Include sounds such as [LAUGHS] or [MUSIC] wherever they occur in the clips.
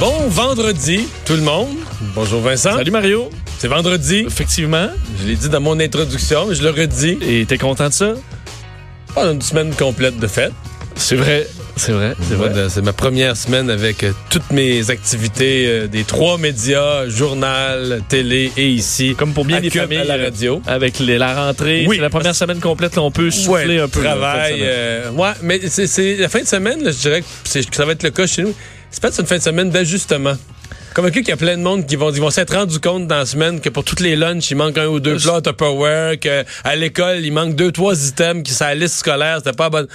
Bon vendredi, tout le monde. Bonjour Vincent. Salut Mario. C'est vendredi. Effectivement. Je l'ai dit dans mon introduction, mais je le redis. Et t'es content de ça? On a une semaine complète de fête. C'est vrai. C'est vrai. C'est vrai. C'est ma première semaine avec euh, toutes mes activités euh, des trois médias, journal, télé et ici. Comme pour bien Cube, familles. à la euh, radio. Avec les- la rentrée. Oui. C'est la première semaine complète, là, on peut souffler Ouais, un peu. là, Travail. euh, ouais, mais c'est- la fin de semaine, là, je dirais que ça va être le cas chez nous. C'est peut-être une fin de semaine d'ajustement. Convaincu qu'il y a plein de monde qui vont, ils vont s'être rendu compte dans la semaine que pour toutes les lunchs, il manque un ou deux plats Tupperware, que à l'école, il manque deux, trois items qui sont à la liste scolaire, c'était pas bonne.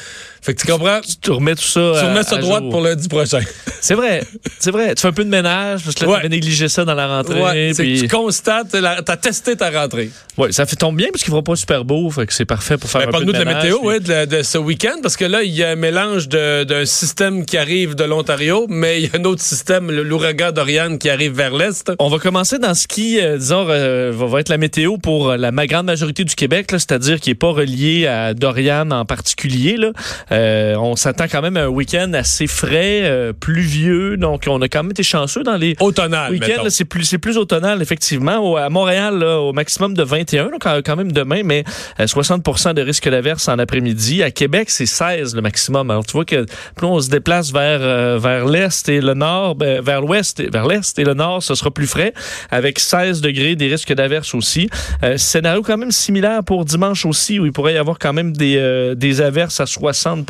Fait que tu comprends? Tu Tu remets tout ça. à- remets ça à droite jour. pour lundi prochain. C'est vrai. C'est vrai. Tu fais un peu de ménage parce que là, Ouais. t'avais négligé ça dans la rentrée. Ouais, puis- tu constates, la- t'as testé ta rentrée. Ouais, ça fait tombe bien parce qu'il fera pas super beau. Fait que c'est parfait pour faire Ben, un peu de Parle-nous de la ménage, météo, puis- ouais, de, la- de ce week-end, parce que là, il y a un mélange d'un système qui arrive de l'Ontario, mais il y a un autre système, l'ouragan d'Oriane, qui arrive vers l'Est. On va commencer dans ce qui, euh, disons, euh, va, être la météo pour euh, la grande majorité du Québec, c'est-à-dire qui n'est pas relié à Dorian en particulier. Là. Euh, on s'attend quand même à un week-end assez frais, euh, pluvieux, donc on a quand même été chanceux dans les Automnal, week-ends. C'est plus, c'est plus automnal, effectivement. Au- à Montréal, là, au maximum de 21, donc quand même demain, mais euh, 60% de risque d'averse en après-midi. À Québec, c'est 16 le maximum. Alors tu vois que plus on se déplace vers, euh, vers l'est et le nord, ben, vers l'ouest, et- vers l'est et le nord, ce sera plus frais, avec 16 degrés, des risques d'averse aussi. Euh, scénario quand même similaire pour dimanche aussi, où il pourrait y avoir quand même des, euh, des averses à 60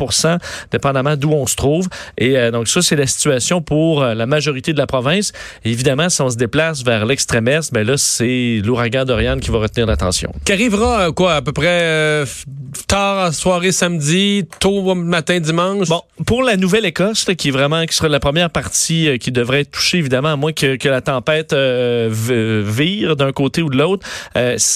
dépendamment d'où on se trouve. Et euh, donc ça, c'est la situation pour euh, la majorité de la province. Et évidemment, si on se déplace vers l'extrême est, ben là, c'est l'ouragan Dorian qui va retenir l'attention. Qui arrivera, euh, quoi, à peu près euh, tard en soirée samedi, tôt matin dimanche? Bon, pour la Nouvelle-Écosse, qui est vraiment qui sera la première partie euh, qui devrait être touchée, évidemment, à moins que, que la tempête vire d'un côté ou de l'autre,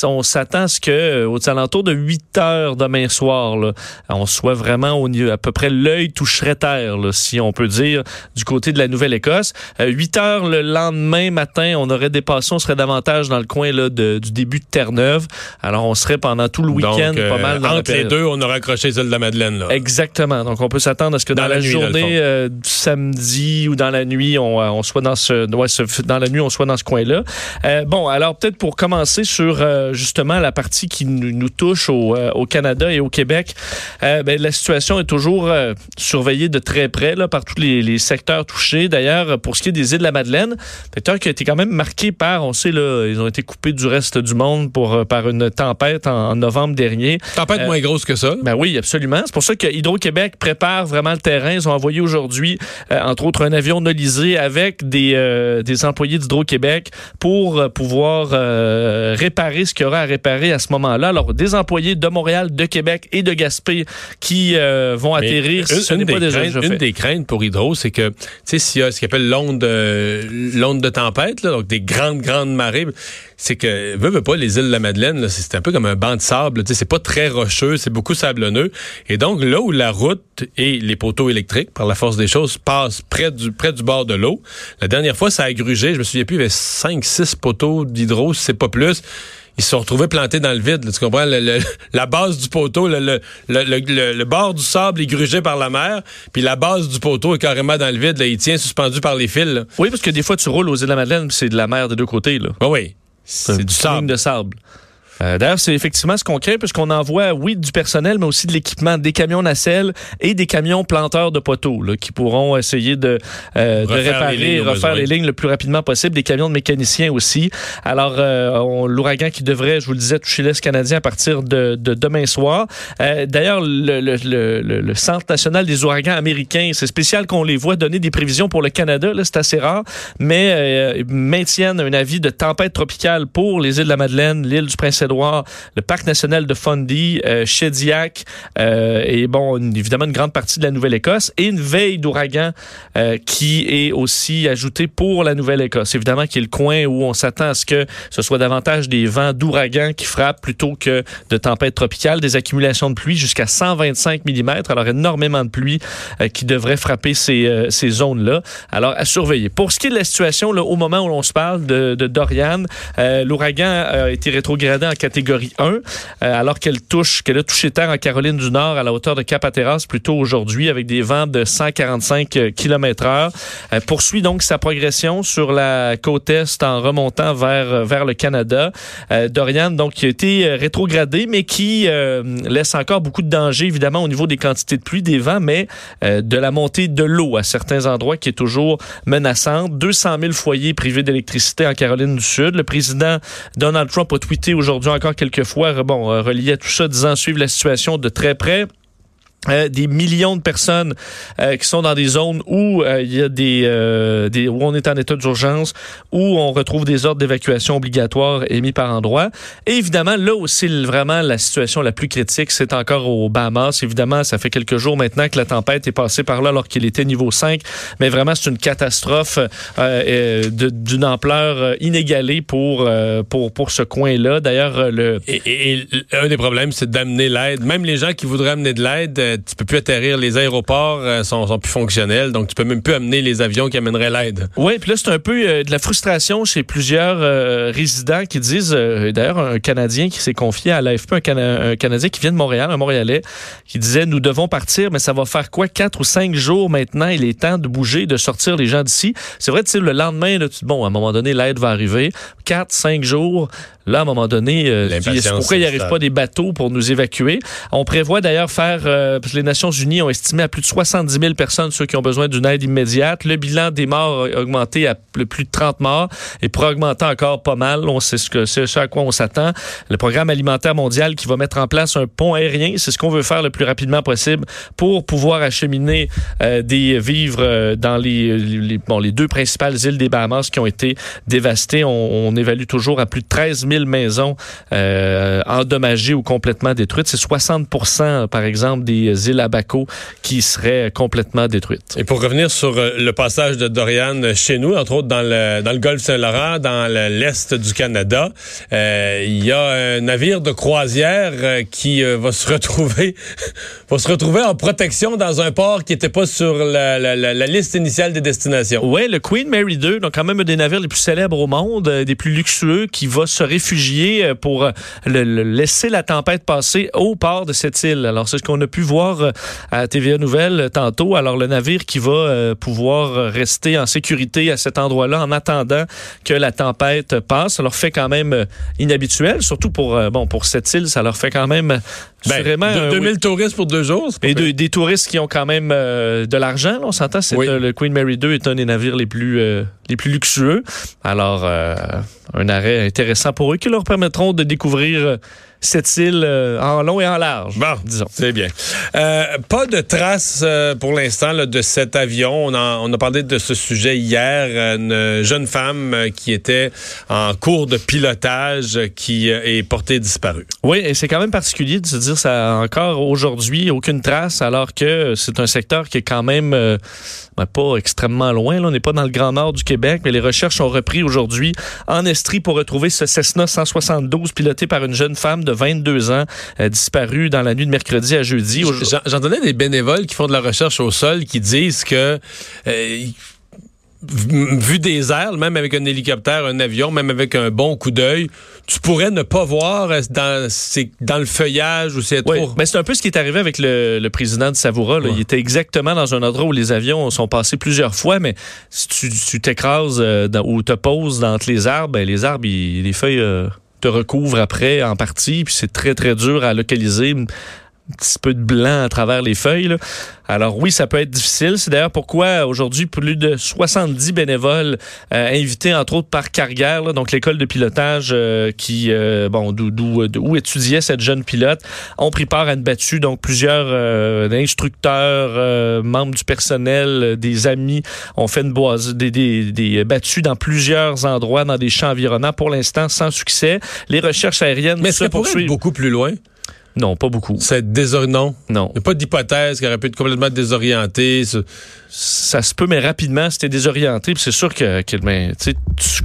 on s'attend à ce que aux alentours de 8 heures demain soir, là, on soit vraiment au niveau, à peu près l'œil toucherait terre, là, si on peut dire, du côté de la Nouvelle-Écosse. Euh, 8 heures le lendemain matin, on aurait dépassé, on serait davantage dans le coin là, de- du début de Terre-Neuve. Alors, on serait pendant tout le week-end euh, pas mal dans entre les deux, on aura accroché celle de la Madeleine. Là. Exactement. Donc, on peut s'attendre à ce que dans, Dans la, nuit, journée fond. euh, du samedi ou dans la nuit, on, on soit dans ce, ouais, ce- dans la nuit, on soit dans ce coin-là. Euh, bon, alors peut-être pour commencer sur justement la partie qui nous, nous touche au, au Canada et au Québec, ben, la situation est toujours euh, surveillée de très près là, par tous les, les secteurs touchés. D'ailleurs, pour ce qui est des îles de la Madeleine, secteur qui a été quand même marqué par, on sait là, ils ont été coupés du reste du monde pour euh, par une tempête en, en novembre dernier. Tempête Euh, moins grosse que ça. Ben oui, absolument. C'est pour ça que Hydro-Québec prépare vraiment le terrain. Ils ont envoyé aujourd'hui, euh, entre autres, un avion nolisé avec des, des employés d'Hydro-Québec pour pouvoir réparer ce qu'il y aura à réparer à ce moment-là. Alors, des employés de Montréal, de Québec et de Gaspé qui euh, vont Mais atterrir si une, ce une n'est des pas déjà craintes, une des craintes pour Hydro, c'est que, tu sais, s'il y a ce qu'on appelle l'onde euh, l'onde de tempête, là, donc des grandes, grandes marées, c'est que, veut, veut pas, les îles de la Madeleine, là, c'est un peu comme un banc de sable, tu sais, c'est pas très rocheux, c'est beaucoup sablonneux. Et donc, là où la route et les poteaux électriques, par la force des choses, passent près du, près du bord de l'eau, la dernière fois, ça a grugé, je me souviens plus, il y avait 5, 6 poteaux d'hydro, c'est pas plus ils se sont retrouvés plantés dans le vide. là, tu comprends? Le- le- la base du poteau, le, bord du sable est grugé par la mer, puis la base du poteau est carrément dans le vide. Là, il tient suspendu par les fils. là. Oui, parce que des fois, tu roules aux îles de la Madeleine, c'est de la mer des deux côtés. Là. Oui, c'est du sable. de sable. Euh, D'ailleurs, c'est effectivement ce qu'on crée, puisqu'on envoie, oui, du personnel, mais aussi de l'équipement, des camions nacelles et des camions planteurs de poteaux, là, qui pourront essayer de, euh, de réparer, les lignes refaire les lignes le plus rapidement possible, des camions de mécaniciens aussi. Alors, euh, l'ouragan qui devrait, je vous le disais, toucher l'Est canadien à partir de, de demain soir. Euh, D'ailleurs, le, le, le, le- Centre national des ouragans américains, c'est spécial qu'on les voit donner des prévisions pour le Canada, là, c'est assez rare, mais euh, maintiennent un avis de tempête tropicale pour les îles de la Madeleine, l'île du Prince-Édouard, le parc national de Fundy, euh, Shediac, euh, et bon, une- évidemment une grande partie de la Nouvelle-Écosse, et une veille d'ouragan euh, qui est aussi ajoutée pour la Nouvelle-Écosse. Évidemment, qui est le coin où on s'attend à ce que ce soit davantage des vents d'ouragan qui frappent plutôt que de tempêtes tropicales, des accumulations de pluie jusqu'à 125 mm, alors énormément de pluie euh, qui devrait frapper ces, euh, ces zones-là. Alors, à surveiller. Pour ce qui est de la situation, là, au moment où l'on se parle de, de Dorian, euh, l'ouragan a été rétrogradé en catégorie 1, euh, alors qu'elle touche, qu'elle a touché terre en Caroline du Nord à la hauteur de Cap-Hatteras plus tôt aujourd'hui avec des vents de 145 km heure. poursuit donc sa progression sur la côte est en remontant vers, vers le Canada. Dorian, donc, qui a été rétrogradé, mais qui laisse encore beaucoup de danger, évidemment, au niveau des quantités de pluie, des vents, mais de la montée de l'eau à certains endroits qui est toujours menaçante. 200 000 foyers privés d'électricité en Caroline du Sud. Le président Donald Trump a tweeté aujourd'hui encore quelques fois, bon, euh, relié à tout ça, disant suivre la situation de très près. Euh, des millions de personnes euh, qui sont dans des zones où euh, il y a des, des, où on est en état d'urgence, où on retrouve des ordres d'évacuation obligatoires émis par endroit. Et évidemment, là aussi vraiment la situation la plus critique, c'est encore au Bahamas. Évidemment, ça fait quelques jours maintenant que la tempête est passée par là alors qu'il était niveau 5, mais vraiment c'est une catastrophe d'une ampleur inégalée pour pour pour ce coin-là. D'ailleurs, le et, et, un des problèmes, c'est d'amener l'aide. Même les gens qui voudraient amener de l'aide tu peux plus atterrir. Les aéroports euh, sont, sont, plus fonctionnels, donc tu peux même plus amener les avions qui amèneraient l'aide. Oui, puis là, c'est un peu euh, de la frustration chez plusieurs euh, résidents qui disent, d'ailleurs, un Canadien qui s'est confié à l'AFP, un, Canadien qui vient de Montréal, un Montréalais, qui disait, nous devons partir, mais ça va faire quoi, quatre ou cinq jours maintenant, il est temps de bouger, de sortir les gens d'ici. C'est vrai, tu sais, le lendemain, là, tu, bon, à un moment donné, l'aide va arriver. Quatre, cinq jours, là, à un moment donné, pourquoi il n'y arrive pas des bateaux pour nous évacuer? On prévoit d'ailleurs faire parce que les Nations Unies ont estimé à plus de 70 000 personnes ceux qui ont besoin d'une aide immédiate. Le bilan des morts a augmenté à plus de 30 morts et pour augmenter encore pas mal. On sait ce, que, c'est ce à quoi on s'attend. Le programme alimentaire mondial qui va mettre en place un pont aérien, c'est ce qu'on veut faire le plus rapidement possible pour pouvoir acheminer euh, des vivres euh, dans les, bon, les deux principales îles des Bahamas qui ont été dévastées. On, évalue toujours à plus de 13 000 maisons euh, endommagées ou complètement détruites. C'est 60% par exemple, des îles Abaco qui seraient complètement détruites. Et pour revenir sur euh, le passage de Dorian chez nous, entre autres dans le, dans le golfe Saint-Laurent, dans l'est du Canada, euh, il y a un navire de croisière euh, qui va se retrouver [LAUGHS] va se retrouver en protection dans un port qui n'était pas sur la, la, la, liste initiale des destinations. Oui, le Queen Mary 2, donc quand même un des navires les plus célèbres au monde, des plus luxueux, qui va se réfugier pour le, laisser la tempête passer au port de cette île. Alors c'est ce qu'on a pu voir euh, à TVA Nouvelle euh, tantôt. Alors, le navire qui va euh, pouvoir rester en sécurité à cet endroit-là en attendant que la tempête passe, ça leur fait quand même inhabituel, surtout pour, bon, pour cette île, ça leur fait quand même ben, vraiment, 2000 touristes pour deux jours. Et des touristes qui ont quand même de l'argent, on s'entend. C'est le Queen Mary 2 est un des navires les plus les plus luxueux. Alors, un arrêt intéressant pour eux qui leur permettront de découvrir cette île euh, en long et en large. Bon, disons. C'est bien. Euh, pas de traces euh, pour l'instant de cet avion. On a, on a parlé de ce sujet hier. Une jeune femme qui était en cours de pilotage qui est portée disparue. Oui, et c'est quand même particulier de se dire ça encore aujourd'hui, aucune trace, alors que c'est un secteur qui est quand même ben, pas extrêmement loin. Là. On n'est pas dans le grand nord du Québec, mais les recherches ont repris aujourd'hui en Estrie pour retrouver ce Cessna 172 piloté par une jeune femme de 22 ans euh, disparu dans la nuit de mercredi à jeudi. J'entendais des bénévoles qui font de la recherche au sol qui disent que euh, vu des airs, même avec un hélicoptère, un avion, même avec un bon coup d'œil, tu pourrais ne pas voir euh, dans, dans le feuillage ou c'est trop. Mais c'est un peu ce qui est arrivé avec le, président de Savoura. Il était exactement dans un endroit où les avions sont passés plusieurs fois, mais si tu t'écrases ou te poses dans les arbres, ben, les arbres, les feuilles te recouvre après en partie, puis c'est très, très dur à localiser petit peu de blanc à travers les feuilles. Alors oui, ça peut être difficile. C'est d'ailleurs pourquoi aujourd'hui plus de 70 bénévoles euh, invités entre autres par Carrière, donc l'école de pilotage euh, qui euh, bon d'où étudiait cette jeune pilote, ont pris part à une battue. Donc plusieurs instructeurs, membres du personnel, des amis ont fait une boise, des, des, des battues dans plusieurs endroits dans des champs environnants. Pour l'instant, sans succès. Les recherches aériennes Mais se poursuivent. beaucoup plus loin? Non, pas beaucoup. C'est désorientant. Non? Il n'y a pas d'hypothèse qui aurait pu être complètement désorienté. Ça se peut, mais rapidement, c'était désorienté. C'est sûr que, que ben, tu, tu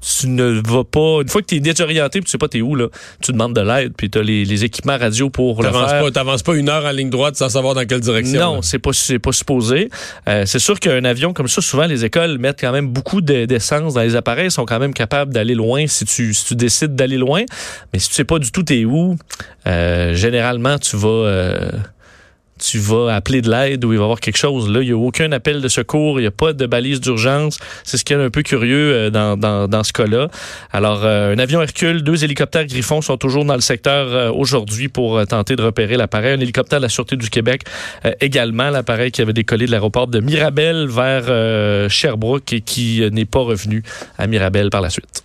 tu, ne vas pas. Une fois que tu es désorienté, puis tu sais pas t'es où là, tu demandes de l'aide, puis tu as les, équipements radio pour le faire. Tu n'avances pas une heure en ligne droite sans savoir dans quelle direction. Non, c'est pas c'est pas supposé. Euh, c'est sûr qu'un avion comme ça, souvent les écoles mettent quand même beaucoup d'essence dans les appareils, sont quand même capables d'aller loin si tu si tu décides d'aller loin. Mais si tu sais pas du tout t'es où, euh, généralement tu vas euh, tu vas appeler de l'aide ou il va y avoir quelque chose. Là, il n'y a aucun appel de secours, il n'y a pas de balise d'urgence. C'est ce qui est un peu curieux euh, dans, dans, dans ce cas-là. Alors, euh, un avion Hercule, deux hélicoptères Griffon sont toujours dans le secteur euh, aujourd'hui pour tenter de repérer l'appareil. Un hélicoptère de la Sûreté du Québec également, l'appareil qui avait décollé de l'aéroport de Mirabel vers Sherbrooke et qui n'est pas revenu à Mirabel par la suite.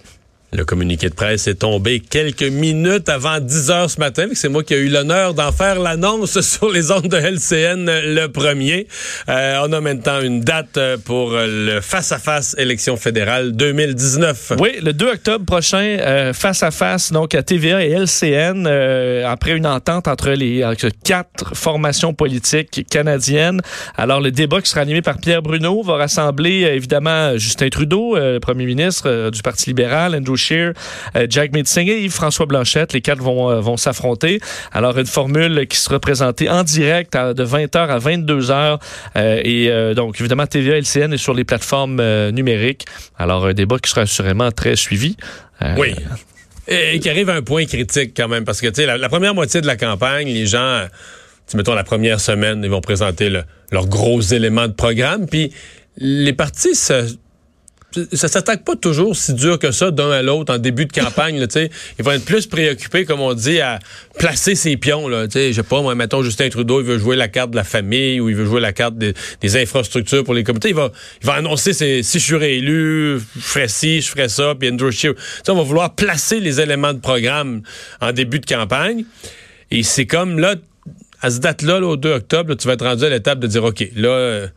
Le communiqué de presse est tombé quelques minutes avant 10 heures ce matin. C'est moi qui ai eu l'honneur d'en faire l'annonce [LAUGHS] sur les ondes de LCN le premier. Euh, on a maintenant une date pour le face-à-face élection fédérale 2019. Oui, le 2 octobre prochain, euh, face-à-face donc à TVA et LCN, euh, après une entente entre les quatre formations politiques canadiennes. Alors, le débat qui sera animé par Pierre Bruno va rassembler évidemment Justin Trudeau, premier ministre du Parti libéral, Andrew Euh, Jack Metzing et François Blanchette. Les quatre vont, euh, vont s'affronter. Alors, une formule qui sera présentée en direct de 20h à 22h. Euh, et donc, évidemment, TVA LCN est sur les plateformes numériques. Alors, un débat qui sera assurément très suivi. oui. Et, qui arrive à un point critique quand même, parce que, tu sais, la, première moitié de la campagne, les gens, mettons la première semaine, ils vont présenter leurs gros éléments de programme, puis les partis se ça s'attaque pas toujours si dur que ça d'un à l'autre en début de [LAUGHS] campagne. Là, ils vont être plus préoccupés, comme on dit, à placer ses pions. Là, je sais pas, moi, mettons Justin Trudeau, il veut jouer la carte de la famille ou il veut jouer la carte des, infrastructures pour les comités. Il va, il va annoncer si je suis réélu, je ferai ci, je ferai ça, puis Andrew Scheer. on va vouloir placer les éléments de programme en début de campagne. Et c'est comme là, à ce date-là, au 2 octobre, tu vas être rendu à l'étape de dire, OK, là...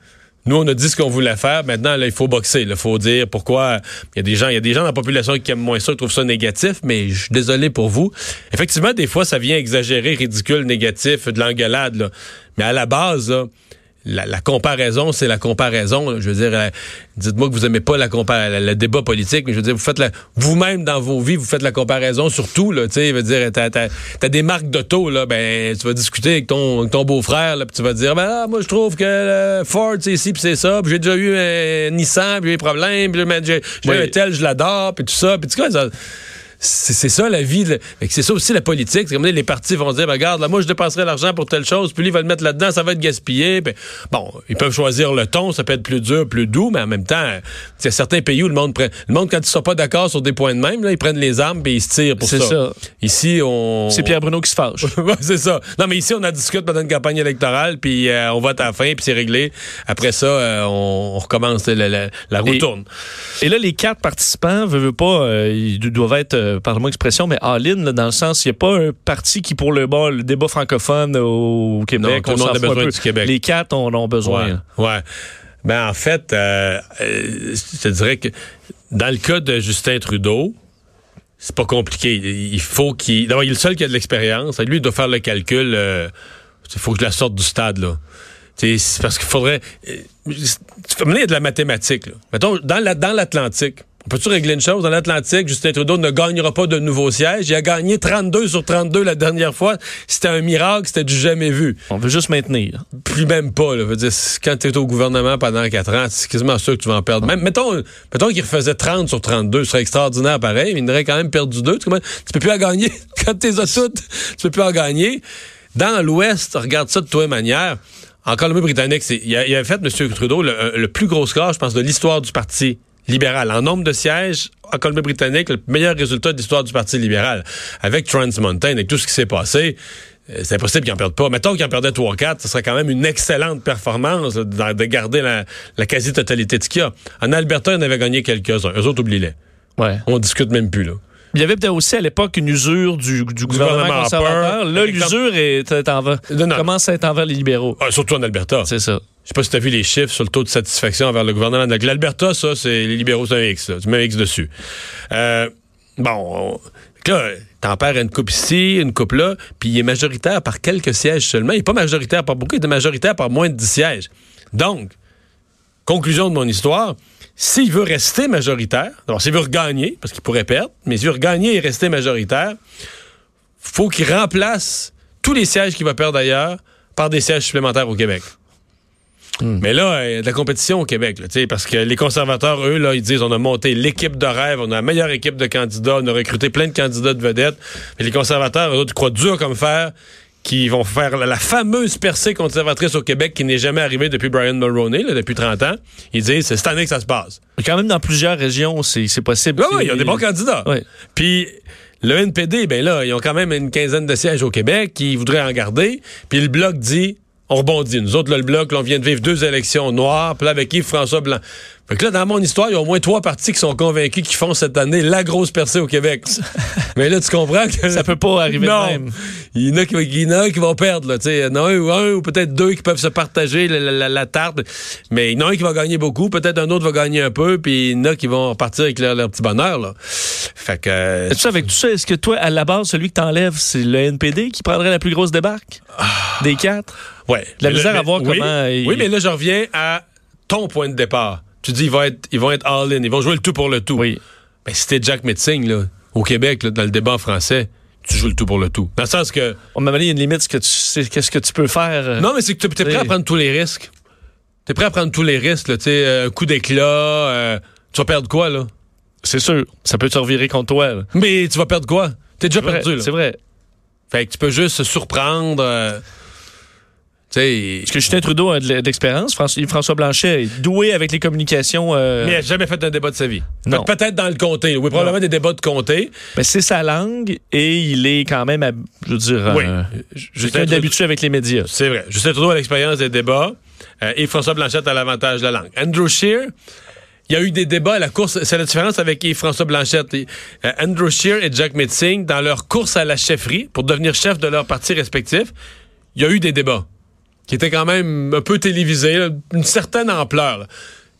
Nous, on a dit ce qu'on voulait faire. Maintenant, là, il faut boxer. Il faut dire pourquoi. Il y a des gens, il y a des gens dans la population qui aiment moins ça, qui trouvent ça négatif, mais je suis désolé pour vous. Effectivement, des fois, ça vient exagérer, ridicule, négatif, de l'engueulade. Mais à la base, là, la, comparaison, c'est la comparaison. Je veux dire, euh, dites-moi que vous aimez pas la le débat politique, mais je veux dire, vous faites vous-même dans vos vies, vous faites la comparaison sur tout. Là, tu sais, veut dire, t'as, as, des marques d'auto là, ben tu vas discuter avec ton, ton beau-frère, là, puis tu vas dire, ben là, moi je trouve que euh, Ford c'est ici puis c'est ça, puis j'ai déjà eu un Nissan, puis j'ai eu des problèmes, puis j'ai, j'ai un tel, je l'adore, puis tout ça, puis tu sais ça c'est ça la vie. C'est ça aussi la politique. C'est comme les partis vont dire, ben, regarde, là, moi je dépenserai l'argent pour telle chose, puis lui il va le mettre là-dedans, ça va être gaspillé. bon, ils peuvent choisir le ton, ça peut être plus dur, plus doux, mais en même temps, il y a certains pays où le monde prend, le monde quand ils sont pas d'accord sur des points de même, là, ils prennent les armes et ils se tirent pour ça. C'est ça. Ici, on. C'est Pierre Bruno qui se fâche. [LAUGHS] c'est ça. Non, mais ici on a discuté pendant une campagne électorale, puis euh, on vote à la fin, puis c'est réglé. Après ça, euh, on, recommence, la, la, roue tourne. Et là, les quatre participants, veulent pas, euh, ils doivent être euh, pardon-moi expression, mais all-in, dans le sens, il n'y a pas un parti qui, pour le, bon, le débat francophone au Québec, on, a besoin du Québec. Les quatre en ont besoin. Ouais. Ben, en fait, euh, euh, je te dirais que dans le cas de Justin Trudeau, c'est pas compliqué. Il faut qu'il. D'abord, il est le seul qui a de l'expérience. Lui, il doit faire le calcul. Euh, il faut que je la sorte du stade, là. C'est parce qu'il faudrait. Tu fais mener de la mathématique. Là. Mettons, dans l'Atlantique, la, dans on peut-tu régler une chose? Dans l'Atlantique, Justin Trudeau ne gagnera pas de nouveaux sièges. Il a gagné 32 sur 32 la dernière fois. C'était un miracle, c'était du jamais vu. On veut juste maintenir. Plus même pas. Là. Veux dire, quand tu es au gouvernement pendant 4 ans, c'est quasiment sûr que tu vas en perdre. Même, mettons mettons qu'il refaisait 30 sur 32. Ce serait extraordinaire pareil, mais il aurait quand même perdu deux. Tu, tu peux plus en gagner. [LAUGHS] quand tu les as toutes, tu peux plus en gagner. Dans l'Ouest, regarde ça de toute manière. En Colombie-Britannique, il, a, a fait, M. Trudeau, le, le plus gros score, je pense, de l'histoire du parti libéral. En nombre de sièges, en Colombie-Britannique, le meilleur résultat de l'histoire du Parti libéral. Avec Trans Mountain et tout ce qui s'est passé, euh, c'est impossible qu'ils en perdent pas. Mettons qu'ils en perdaient 3 4, ce serait quand même une excellente performance de garder la, quasi-totalité de ce qu'il y a. En Alberta, on avait gagné quelques-uns. Eux autres, oublient-les. Ouais. On discute même plus, là. Il y avait peut-être aussi à l'époque une usure du, gouvernement, conservateur. Là, l'usure est, envers, commence à être envers les libéraux. Ah, surtout en Alberta. C'est ça. Je sais pas si tu as vu les chiffres sur le taux de satisfaction envers le gouvernement. L'Alberta, ça, c'est les libéraux, c'est un X. Tu mets un X dessus. Euh, bon, là, t'en perds une coupe ici, une coupe là, puis il est majoritaire par quelques sièges seulement. Il n'est pas majoritaire par beaucoup, il est majoritaire par moins de 10 sièges. Donc, conclusion de mon histoire, s'il veut rester majoritaire, alors s'il veut regagner, parce qu'il pourrait perdre, mais s'il veut regagner et rester majoritaire, faut qu'il remplace tous les sièges qu'il va perdre ailleurs par des sièges supplémentaires au Québec. Hmm. Mais là, il y a de la compétition au Québec, là, parce que les conservateurs, eux, là, ils disent on a monté l'équipe de rêve, on a la meilleure équipe de candidats, on a recruté plein de candidats de vedettes. Mais les conservateurs, eux, ils croient dur comme fer qui vont faire la, fameuse percée conservatrice au Québec qui n'est jamais arrivée depuis Brian Mulroney, depuis 30 ans. Ils disent, c'est cette année que ça se passe. Mais quand même, dans plusieurs régions, c'est possible. Oui, il y a des bons candidats. Puis le NPD, ben là, ils ont quand même une quinzaine de sièges au Québec qui voudraient en garder. Puis le Bloc dit, on rebondit. Nous autres, le Bloc, on vient de vivre deux élections noires, puis là, avec Yves-François Blanc. Fait que là, dans mon histoire, il y a au moins trois partis qui sont convaincus qu'ils font cette année la grosse percée au Québec. [LAUGHS] Mais là, tu comprends que... Ça peut pas arriver non. même. Il y en a qui, il y en a qui vont perdre, là. Il y en a un ou un, ou peut-être deux qui peuvent se partager la, la, tarte. Mais il y en a un qui va gagner beaucoup, peut-être un autre va gagner un peu, puis il y en a qui vont partir avec leur, petit bonheur, là. Fait que... Euh, ça, avec tout ça, est-ce que toi, à la base, celui que t'enlèves, c'est le NPD qui prendrait la plus grosse débarque? Ah. Des quatre? Ouais. La misère à voir comment... Oui, mais là, je reviens à ton point de départ tu dis ils vont être, ils vont être all-in, ils vont jouer le tout pour le tout. Oui. Mais si t'es Jack Metzing, là, au Québec, là, dans le débat français, tu joues le tout pour le tout. Dans le sens que. On m'a il y a une limite, ce que tu sais, qu'est-ce que tu peux faire. Euh, non, mais c'est que tu es prêt à prendre tous les risques. T'es prêt à prendre tous les risques, là, tu sais, euh, un coup d'éclat, euh, tu vas perdre quoi, là? C'est sûr. Ça peut te revirer contre toi, là. Mais tu vas perdre quoi? T'es déjà perdu, là. C'est vrai. Fait que tu peux juste se surprendre. Parce que Justin Trudeau a de l'expérience. François Blanchet est doué avec les communications. Euh, mais il n'a jamais fait un débat de sa vie. Peut-être dans le comté. Oui, probablement des débats de comté. Mais c'est sa langue et il est quand même, je veux dire, oui. euh, d'habitude avec les médias. C'est vrai. Justin Trudeau a l'expérience des débats euh, et François Blanchet a l'avantage de la langue. Andrew Scheer, il y a eu des débats à la course. C'est la différence avec Yves-François Blanchette. Andrew Scheer et Jack Metzing, dans leur course à la chefferie, pour devenir chef de leur parti respectif, il y a eu des débats qui était quand même un peu télévisé, une certaine ampleur.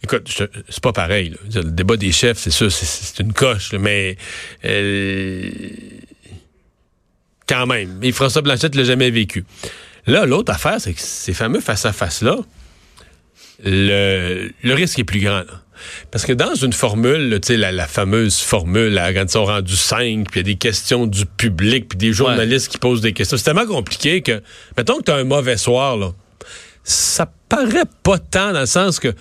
Écoute, c'est pas pareil. Le débat des chefs, c'est ça, c'est une coche, mais euh, quand même. Et François Blanchette l'a jamais vécu. Là, l'autre affaire, c'est que ces fameux face-à-face-là, le, risque est plus grand. Parce que dans une formule, tu sais, la, fameuse formule, là, quand ils sont rendus cinq, puis il y a des questions du public, puis des journalistes qui posent des questions, c'est tellement compliqué que, mettons que tu as un mauvais soir, là, ça paraît pas tant dans le sens que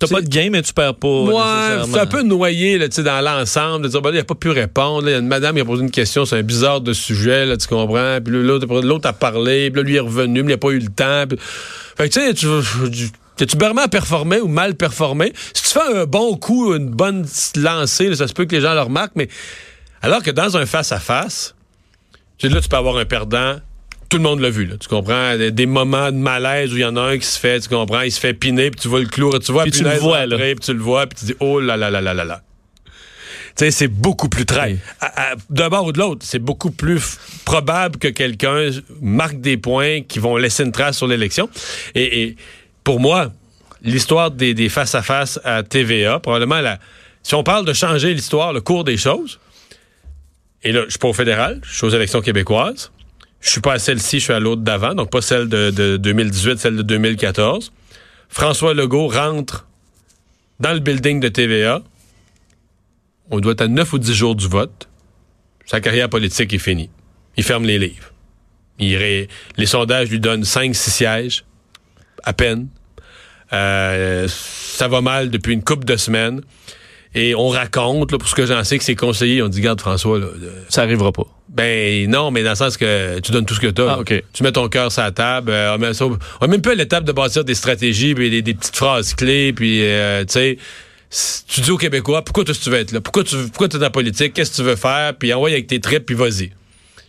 T'as pas de game, mais tu perds pas. Ouais, c'est un peu noyé là, dans l'ensemble. De dire, ben, il a pas pu répondre. Il y a une madame qui a posé une question, c'est un bizarre de sujet, là, tu comprends. Puis l'autre a parlé, puis là, lui est revenu, mais il n'a pas eu le temps. Fait que tu sais, tu, T'es-tu vraiment performé ou mal performé? Si tu fais un bon coup, une bonne lancée, ça se peut que les gens le remarquent, mais alors que dans un face-à-face, là, tu peux avoir un perdant. Tout le monde l'a vu, là, tu comprends? Des, moments de malaise où il y en a un qui se fait, tu comprends? Il se fait piner, puis tu vois le clou, tu vois, puis tu le vois, là. Puis tu le vois, puis tu dis, oh là là là là là là. Tu sais, c'est beaucoup plus très. D'un bord ou de l'autre, c'est beaucoup plus probable que quelqu'un marque des points qui vont laisser une trace sur l'élection. et pour moi, l'histoire des, face-à-face à, TVA, probablement, la, si on parle de changer l'histoire, le cours des choses, et là, je suis pas au fédéral, je suis aux élections québécoises. Je suis pas à celle-ci, je suis à l'autre d'avant, donc pas celle de, 2018, celle de 2014. François Legault rentre dans le building de TVA. On doit être à 9 ou 10 jours du vote. Sa carrière politique est finie. Il ferme les livres. Il les sondages lui donnent 5-6 sièges à peine. Euh, ça va mal depuis une couple de semaines. Et on raconte, pour ce que j'en sais, que ses conseillers ont dit, garde François, là, ça arrivera pas. Ben non, mais dans le sens que tu donnes tout ce que tu as. Ah, tu mets ton cœur sur la table. Euh, on, même pas à l'étape de bâtir des stratégies, puis des, petites phrases clés, puis euh, tu sais, tu dis aux Québécois, pourquoi tu veux être là? Pourquoi tu pourquoi es dans la politique? Qu'est-ce que tu veux faire? Puis envoie avec tes tripes, puis vas-y.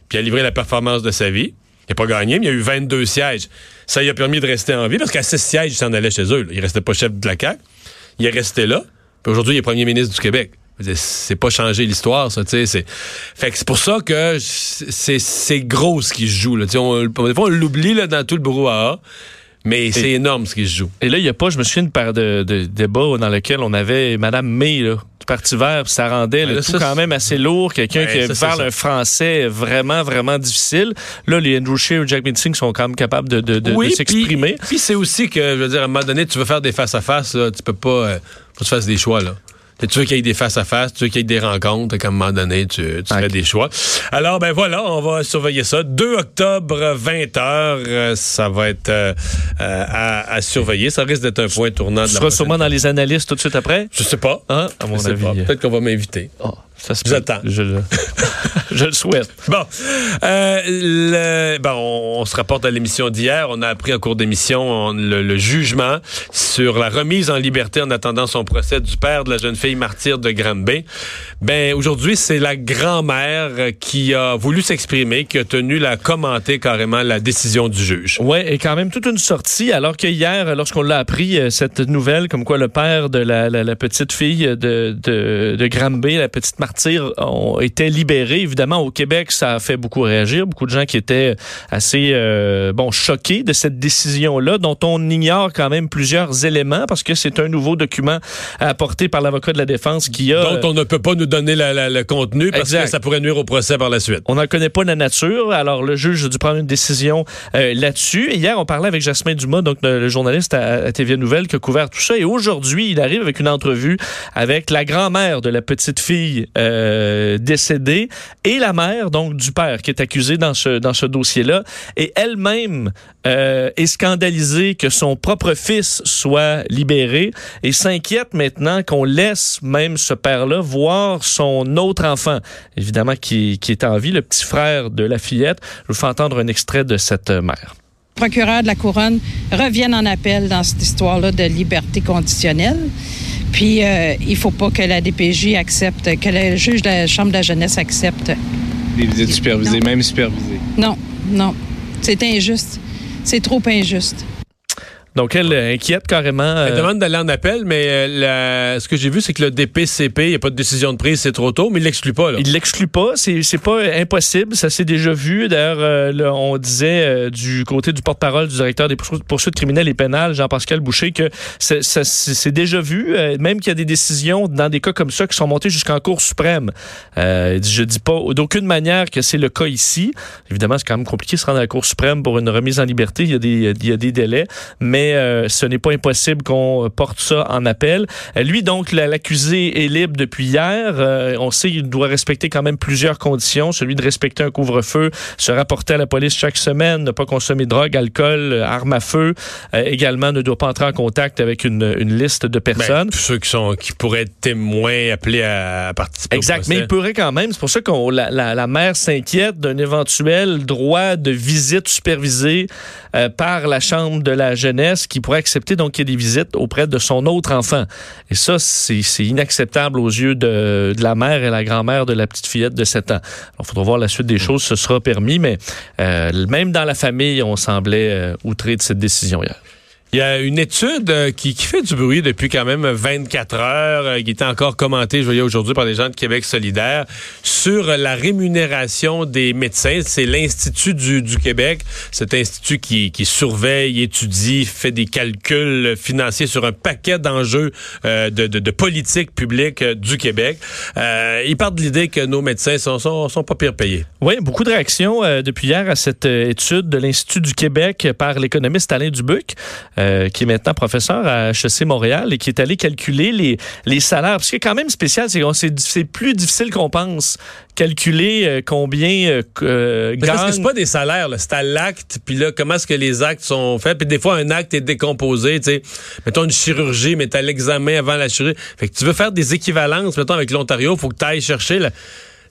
Puis il a livré la performance de sa vie. Il n'a pas gagné, mais il y a eu 22 sièges. Ça lui a permis de rester en vie parce qu'à 6 sièges, il s'en allait chez eux. Il restait pas chef de la CAQ. Il est resté là. Puis aujourd'hui, il est premier ministre du Québec. C'est pas changer l'histoire, ça, tu sais. Fait que c'est pour ça que c'est gros ce qui se joue, là. On, des fois, on l'oublie, dans tout le brouhaha. Mais c'est énorme ce qui se joue. Et là, il n'y a pas, je me souviens, paire de, de débats dans lequel on avait Mme May, là, du Parti vert, ça rendait le tout quand même assez lourd. Quelqu'un qui parle un français vraiment, vraiment difficile. Là, les Andrew Scheer et Jack Meeting sont quand même capables de, de, de, s'exprimer. Puis, c'est aussi que, je veux dire, à un moment donné, tu veux faire des face-à-face, tu peux pas... Euh, Faut que tu fasses des choix, là. Tu veux qu'il y ait des face-à-face, tu veux qu'il y ait des rencontres, qu'à un moment donné, tu, tu fais des choix. Alors, ben voilà, on va surveiller ça. 2 octobre, 20h, euh, ça va être euh, euh, à, surveiller. Ça risque d'être un point tournant de tu seras sûrement dans les analystes tout de suite après? Je sais pas. Hein? À mon avis. Peut-être qu'on va m'inviter. Oh. Ça se. Je, [LAUGHS] je, le souhaite. Bon, euh, bon, on, se rapporte à l'émission d'hier. On a appris en cours d'émission le, jugement sur la remise en liberté en attendant son procès du père de la jeune fille martyre de Granby. Ben aujourd'hui, c'est la grand-mère qui a voulu s'exprimer, qui a tenu à commenter carrément la décision du juge. Ouais, et quand même toute une sortie. Alors que hier, lorsqu'on l'a appris euh, cette nouvelle, comme quoi le père de la, la, petite fille de, de, de Granby, la petite martyrs ont été libérés. Évidemment, au Québec, ça a fait beaucoup réagir. Beaucoup de gens qui étaient assez euh, bon choqués de cette décision-là, dont on ignore quand même plusieurs éléments parce que c'est un nouveau document apporté par l'avocat de la défense qui a... Dont on ne peut pas nous donner le contenu parce que ça pourrait nuire au procès par la suite. On n'en connaît pas la nature. Alors, le juge a dû prendre une décision euh, là-dessus. Hier, on parlait avec Jasmin Dumas, donc le, journaliste à, TVA Nouvelle qui a couvert tout ça. Et aujourd'hui, il arrive avec une entrevue avec la grand-mère de la petite fille euh, et la mère donc du père qui est accusé dans ce dans ce dossier-là et elle-même euh, est scandalisée que son propre fils soit libéré et s'inquiète maintenant qu'on laisse même ce père-là voir son autre enfant, évidemment qui, qui est en vie, le petit frère de la fillette. Je vous fais entendre un extrait de cette mère procureur de la couronne revienne en appel dans cette histoire-là de liberté conditionnelle. Puis, euh, il faut pas que la DPJ accepte, que le juge de la Chambre de la jeunesse accepte. Des visites supervisées, même supervisées. Non, non. C'est injuste. C'est trop injuste. Donc, elle inquiète carrément. Elle euh, demande d'aller en appel, mais euh, ce que j'ai vu, c'est que le DPCP, il n'y a pas de décision de prise, c'est trop tôt, mais il l'exclut pas. Là. Il l'exclut pas, c'est, c'est pas impossible, ça s'est déjà vu. D'ailleurs, euh, on disait du côté du porte-parole du directeur des poursuites criminelles et pénales, Jean-Pascal Boucher, que c'est, c'est déjà vu, même qu'il y a des décisions dans des cas comme ça qui sont montées jusqu'en Cour suprême. je dis pas d'aucune manière que c'est le cas ici. Évidemment, c'est quand même compliqué de se rendre à la Cour suprême pour une remise en liberté. Il y a des, il y a des délais, mais euh, ce n'est pas impossible qu'on porte ça en appel. Euh, lui, donc, l'accusé est libre depuis hier. Euh, on sait qu'il doit respecter quand même plusieurs conditions, celui de respecter un couvre-feu, se rapporter à la police chaque semaine, ne pas consommer de drogue, alcool, armes à feu. également, ne doit pas entrer en contact avec une, liste de ben, personnes. ceux qui sont qui pourraient être témoins appelés à, participer. Exact, mais il pourrait quand même. C'est pour ça que la, la, mère s'inquiète d'un éventuel droit de visite supervisée par la Chambre de la jeunesse qui pourrait accepter donc qu'il y ait des visites auprès de son autre enfant. Et ça, c'est inacceptable aux yeux de, la mère et la grand-mère de la petite fillette de 7 ans. Il faudra voir la suite des choses, ce sera permis, mais euh, même dans la famille, on semblait euh, outré de cette décision hier. Il y a une étude euh, qui, fait du bruit depuis quand même 24 heures, euh, qui était encore commentée, je voyais aujourd'hui, par des gens de Québec solidaire, sur la rémunération des médecins. C'est l'Institut du, Québec, cet institut qui, surveille, étudie, fait des calculs financiers sur un paquet d'enjeux euh, de, politique publique du Québec. il part de l'idée que nos médecins sont, sont, pas pire payés. Oui, beaucoup de réactions depuis hier à cette étude de l'Institut du Québec par l'économiste Alain Dubuc. Euh, qui est maintenant professeur à HEC Montréal et qui est allé calculer les, les salaires. Ce qui est quand même spécial, c'est que c'est plus difficile qu'on pense calculer euh, combien euh, Parce que c'est pas des salaires, c'est à l'acte, puis là, comment est-ce que les actes sont faits, puis des fois, un acte est décomposé, tu sais. Mettons une chirurgie, mais t'as l'examen avant la chirurgie. Fait que tu veux faire des équivalences, mettons, avec l'Ontario, faut que tu ailles chercher... La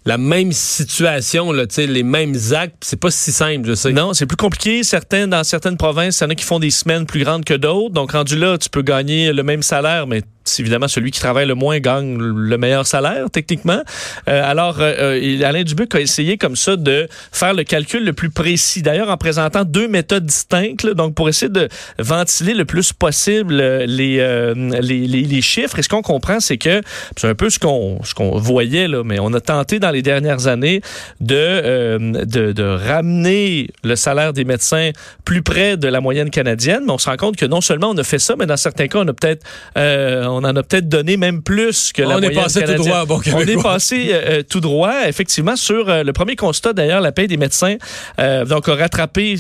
la même situation, là, les mêmes actes, c'est pas si simple, je sais. Non, c'est plus compliqué. Certains, dans certaines provinces, il y en a qui font des semaines plus grandes que d'autres. Donc, rendu là, tu peux gagner le même salaire, mais évidemment, celui qui travaille le moins gagne le meilleur salaire, techniquement. Euh, alors, euh, euh, Alain Dubuc a essayé comme ça de faire le calcul le plus précis. D'ailleurs, en présentant deux méthodes distinctes, donc pour essayer de ventiler le plus possible les, les, les, chiffres. Et ce qu'on comprend, c'est que c'est un peu ce qu'on ce qu'on voyait, là, mais on a tenté dans les dernières années de, de, de ramener le salaire des médecins plus près de la moyenne canadienne. Mais on se rend compte que non seulement on a fait ça, mais dans certains cas, on a peut-être on en a peut-être donné même plus que la On est moyenne passé tout canadienne. droit, bon On est passé euh, euh, tout droit, effectivement, sur euh, le premier constat, d'ailleurs, la paie des médecins, euh, donc a rattrapé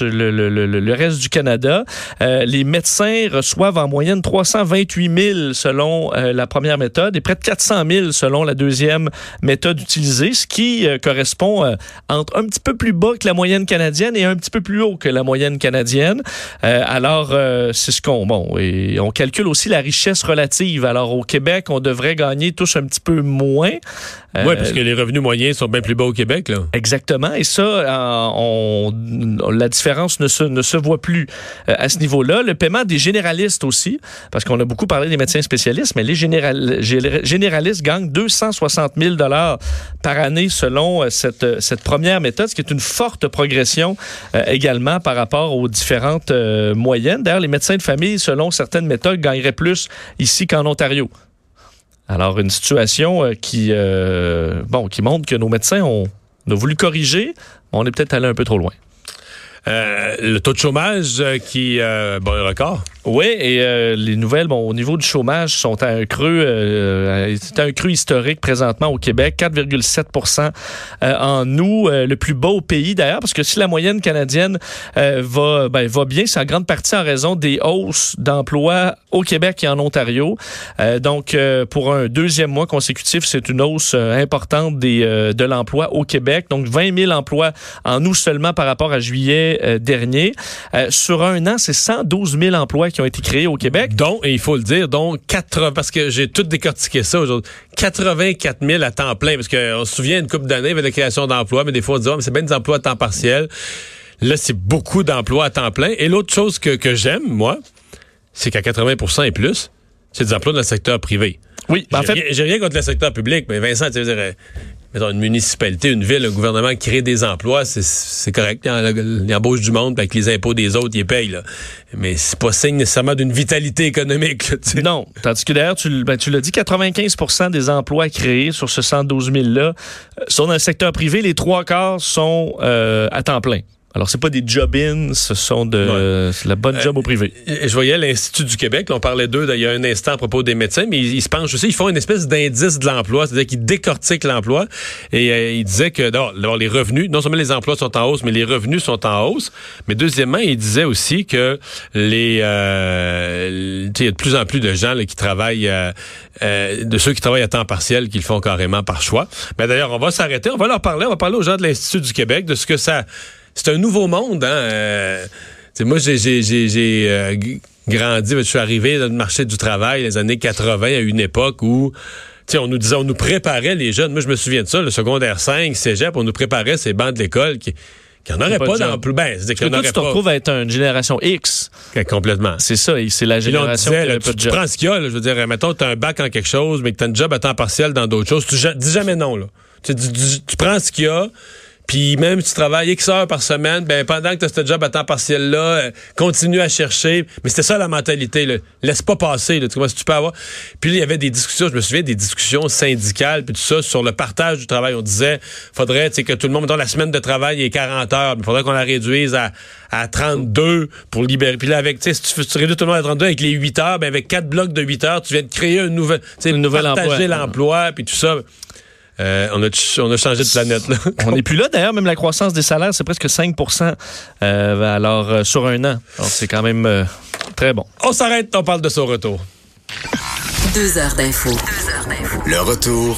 le, le- le- le reste du Canada. Euh, les médecins reçoivent en moyenne 328 000 selon euh, la première méthode et près de 400 000 selon la deuxième méthode utilisée, ce qui euh, correspond euh, entre un petit peu plus bas que la moyenne canadienne et un petit peu plus haut que la moyenne canadienne. Euh, alors, euh, c'est ce qu'on... Bon, et on calcule aussi la richesse relative. Alors, au Québec, on devrait gagner tous un petit peu moins. Euh, Oui, parce que les revenus moyens sont bien plus bas au Québec. Là. Exactement. Et ça, euh, on, la différence ne se, ne se voit plus euh, à ce niveau-là. Le paiement des généralistes aussi, parce qu'on a beaucoup parlé des médecins spécialistes, mais les général- gé- généralistes gagnent 260 000 dollars par année selon euh, cette, euh, cette première méthode, ce qui est une forte progression euh, également par rapport aux différentes euh, moyennes. D'ailleurs, les médecins de famille, selon certaines méthodes, gagneraient plus ici qu'en Ontario. Alors, une situation euh, qui, euh, bon, qui montre que nos médecins ont, on a voulu corriger, mais on est peut-être allé un peu trop loin. Euh, le taux de chômage euh, qui, euh, bon, un record. Oui, et euh, les nouvelles, bon, au niveau du chômage, sont à un creux, c'est un creux historique présentement au Québec, 4,7% euh, en euh, le plus bas au pays d'ailleurs, parce que si la moyenne canadienne va, ben, va bien, c'est en grande partie en raison des hausses d'emplois au Québec et en Ontario. Donc, pour un deuxième mois consécutif, c'est une hausse importante des, de l'emploi au Québec. Donc, 20 000 emplois en août seulement par rapport à juillet euh, dernier. Euh, sur un an, c'est 112 000 emplois qui ont été créés au Québec. Donc, et il faut le dire, donc 80, parce que j'ai tout décortiqué ça aujourd'hui, 84 000 à temps plein, parce qu'on se souvient une couple d'années avec la création d'emplois, mais des fois on dit, Ah, mais c'est bien des emplois à temps partiel. Là, c'est beaucoup d'emplois à temps plein. Et l'autre chose que, que j'aime, moi, c'est qu'à 80% et plus, c'est des emplois dans le secteur privé. Oui, ben, en fait, J'ai rien contre le secteur public, mais Vincent, tu veux dire, euh, mettons, une municipalité, une ville, un gouvernement crée des emplois, c'est- correct. Il, embauche du monde, avec les impôts des autres, il les paye. Là. Mais c'est pas signe nécessairement d'une vitalité économique. là. Non. Tandis que d'ailleurs, tu, ben, tu l'as dit, 95% des emplois créés sur ce 112 000-là euh, sont dans le secteur privé. Les trois quarts sont euh, à temps plein. Alors, c'est pas des job-ins, ce sont de c'est la bonne job au privé. Je voyais l'Institut du Québec, là, on parlait d'eux il y a un instant à propos des médecins, mais ils, ils se penchent aussi, ils font une espèce d'indice de l'emploi, c'est-à-dire qu'ils décortiquent l'emploi. Et euh, ils disaient que d'abord, les revenus, non seulement les emplois sont en hausse, mais les revenus sont en hausse. Mais deuxièmement, ils disaient aussi que les euh, il y a de plus en plus de gens là, qui travaillent, euh, euh, de ceux qui travaillent à temps partiel, qui le font carrément par choix. Mais d'ailleurs, on va s'arrêter, on va leur parler, on va parler aux gens de l'Institut du Québec de ce que ça... C'est un nouveau monde, hein? euh, moi, j'ai, j'ai, j'ai, j'ai, euh, grandi, je suis arrivé dans le marché du travail les années 80, à une époque où on nous disait, on nous préparait les jeunes. Moi, je me souviens de ça, le secondaire 5, cégep, on nous préparait ces bancs de l'école qui qui n'en auraient pas pas, de job. d'emploi. Ben, qu'il en aurait tu te pas. retrouves à être une génération X. Complètement. C'est ça, c'est la génération disait, qui là, pas tu, de tu job. prends ce qu'il y a, là, je veux dire, mettons, tu as un bac en quelque chose, mais que tu as un job à temps partiel dans d'autres choses, tu dis jamais non. Là. Tu prends ce qu'il y a, puis même si tu travailles X heures par semaine, ben pendant que tu as ce job à temps partiel-là, euh, continue à chercher. Mais c'était ça la mentalité. Là. Laisse pas passer. Là, tu vois, si tu peux avoir? Puis là, il y avait des discussions, je me souviens des discussions syndicales, puis tout ça, sur le partage du travail. On disait, faudrait que tout le monde, dans la semaine de travail est 40 heures, il faudrait qu'on la réduise à, à 32 pour libérer. Puis là, avec, tu sais, si tu, fais- tu réduis tout le monde à 32 avec les 8 heures, ben avec quatre blocs de 8 heures, tu viens de créer un nouvel, tu sais, Un nouvel partager emploi. l'emploi, puis tout ça. Euh, on, a, on a changé de planète, là. [LAUGHS] On n'est plus là. D'ailleurs, même la croissance des salaires, c'est presque 5 euh, alors, euh, sur un an. Alors, c'est quand même euh, très bon. On s'arrête, on parle de son retour. Deux heures d'info. Le retour